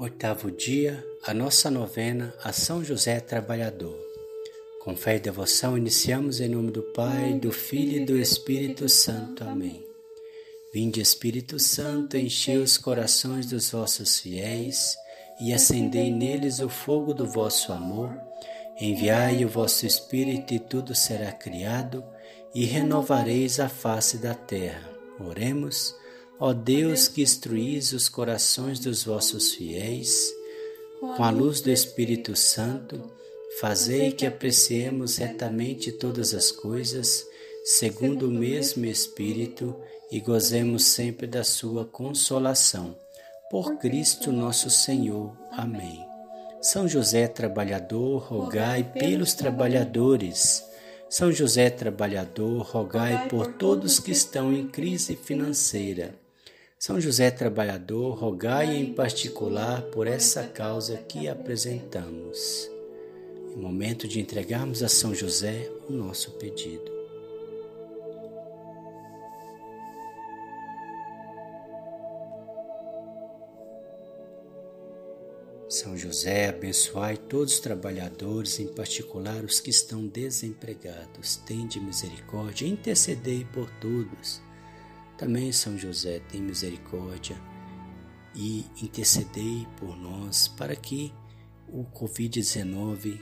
Oitavo dia, a nossa novena a São José Trabalhador. Com fé e devoção, iniciamos em nome do Pai, do Filho e do Espírito Santo. Amém. Vinde, Espírito Santo, enchei os corações dos vossos fiéis e acendei neles o fogo do vosso amor. Enviai o vosso Espírito e tudo será criado e renovareis a face da terra. Oremos. Ó Deus que instruís os corações dos vossos fiéis, com a luz do Espírito Santo, fazei que apreciemos retamente todas as coisas, segundo o mesmo Espírito, e gozemos sempre da sua consolação. Por Cristo nosso Senhor. Amém. São José trabalhador, rogai pelos trabalhadores. São José trabalhador, rogai por todos que estão em crise financeira. São José Trabalhador, rogai em particular por essa causa que apresentamos. É momento de entregarmos a São José o nosso pedido. São José, abençoai todos os trabalhadores, em particular os que estão desempregados. Tende misericórdia, intercedei por todos também, São José, tem misericórdia e intercedei por nós para que o Covid-19,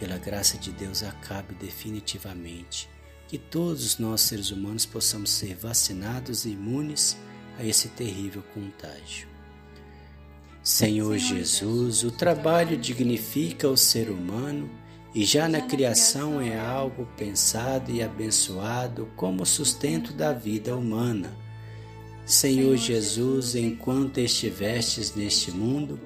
pela graça de Deus, acabe definitivamente. Que todos nós, seres humanos, possamos ser vacinados e imunes a esse terrível contágio. Senhor Jesus, o trabalho dignifica o ser humano e já na criação é algo pensado e abençoado como sustento da vida humana. Senhor Jesus, enquanto estivestes neste mundo,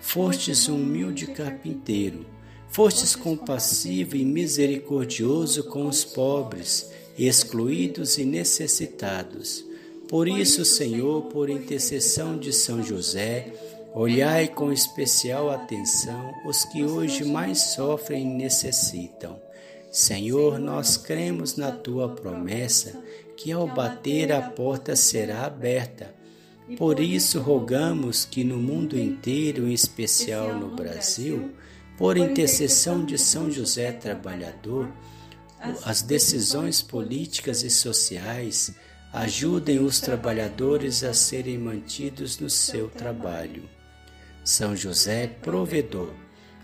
fostes um humilde carpinteiro, fostes compassivo e misericordioso com os pobres, excluídos e necessitados. Por isso, Senhor, por intercessão de São José, Olhai com especial atenção os que hoje mais sofrem e necessitam. Senhor, nós cremos na tua promessa que ao bater a porta será aberta. Por isso rogamos que no mundo inteiro, em especial no Brasil, por intercessão de São José Trabalhador, as decisões políticas e sociais ajudem os trabalhadores a serem mantidos no seu trabalho. São José, provedor.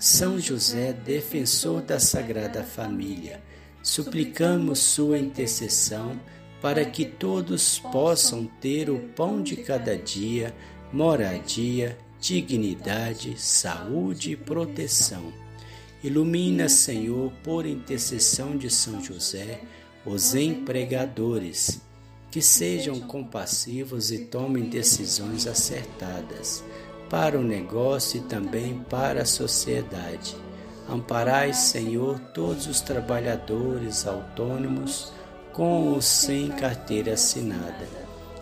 São José, defensor da Sagrada Família. Suplicamos Sua intercessão para que todos possam ter o pão de cada dia, moradia, dignidade, saúde e proteção. Ilumina, Senhor, por intercessão de São José, os empregadores, que sejam compassivos e tomem decisões acertadas para o negócio e também para a sociedade. Amparai, Senhor, todos os trabalhadores autônomos com ou sem carteira assinada,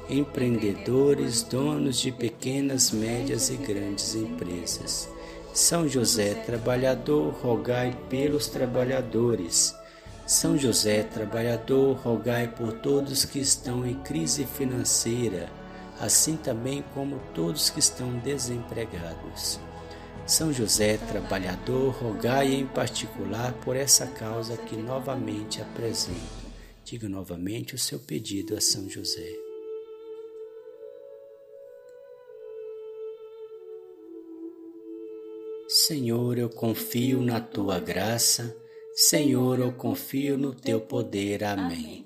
empreendedores, donos de pequenas, médias e grandes empresas. São José, trabalhador, rogai pelos trabalhadores. São José, trabalhador, rogai por todos que estão em crise financeira assim também como todos que estão desempregados. São José, trabalhador, rogai em particular por essa causa que novamente apresento. Diga novamente o seu pedido a São José. Senhor, eu confio na tua graça. Senhor, eu confio no teu poder. Amém.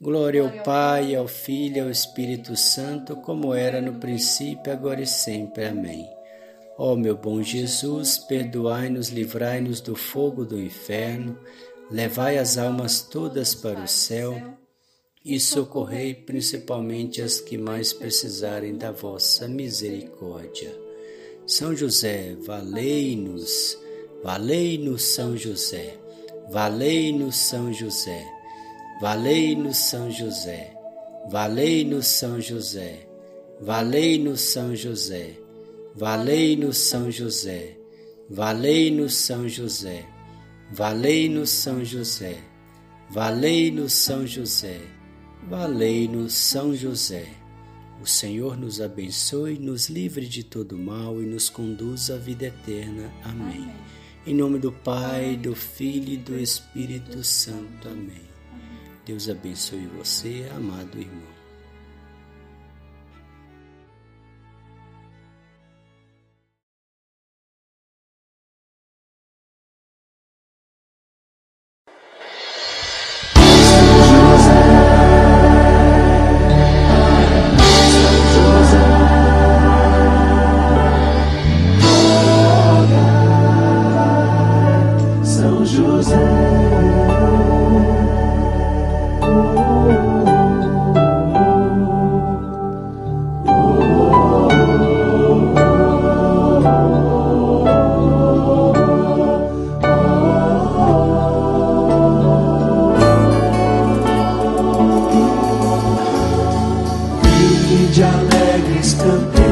Glória ao Pai, ao Filho e ao Espírito Santo, como era no princípio, agora e sempre. Amém. Ó meu bom Jesus, perdoai-nos, livrai-nos do fogo do inferno, levai as almas todas para o céu e socorrei principalmente as que mais precisarem da vossa misericórdia. São José, valei-nos, valei-nos São José, valei-nos São José, valei-nos São José, valei-nos São José, valei-nos São José, valei-nos São José, valei-nos São José, valei-nos São José, valei-nos São José, valei-nos São José. O Senhor nos abençoe, nos livre de todo mal e nos conduz à vida eterna. Amém. Amém. Em nome do Pai, do Filho e do Espírito Santo. Amém. Deus abençoe você, amado irmão. José, toda, São José. de alegres cantemos.